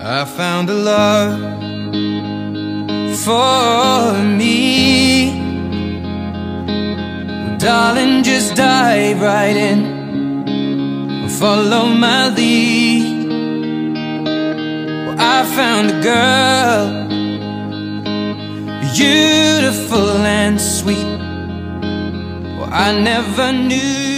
I found a love for me. Well, darling, just dive right in. Follow my lead. Well, I found a girl, beautiful and sweet. Well, I never knew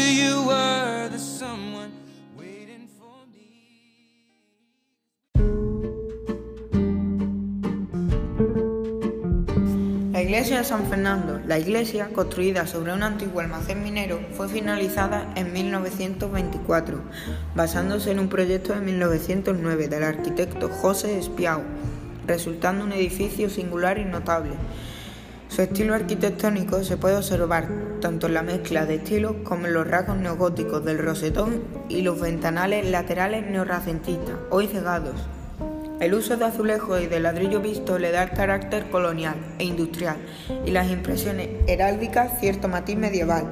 La iglesia de San Fernando, la iglesia, construida sobre un antiguo almacén minero, fue finalizada en 1924, basándose en un proyecto de 1909 del arquitecto José Espiau, resultando un edificio singular y notable. Su estilo arquitectónico se puede observar tanto en la mezcla de estilos como en los rasgos neogóticos del rosetón y los ventanales laterales neorracentistas, hoy cegados. El uso de azulejos y de ladrillo visto le da el carácter colonial e industrial y las impresiones heráldicas cierto matiz medieval.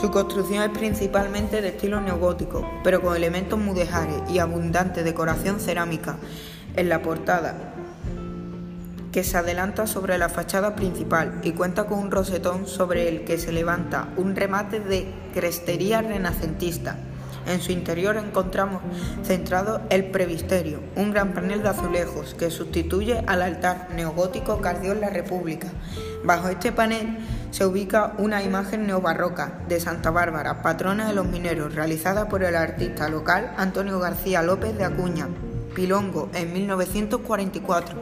Su construcción es principalmente de estilo neogótico, pero con elementos mudéjares y abundante decoración cerámica en la portada, que se adelanta sobre la fachada principal y cuenta con un rosetón sobre el que se levanta un remate de crestería renacentista. En su interior encontramos centrado el previsterio, un gran panel de azulejos que sustituye al altar neogótico que ardió la República. Bajo este panel se ubica una imagen neobarroca de Santa Bárbara, patrona de los mineros, realizada por el artista local Antonio García López de Acuña, Pilongo, en 1944.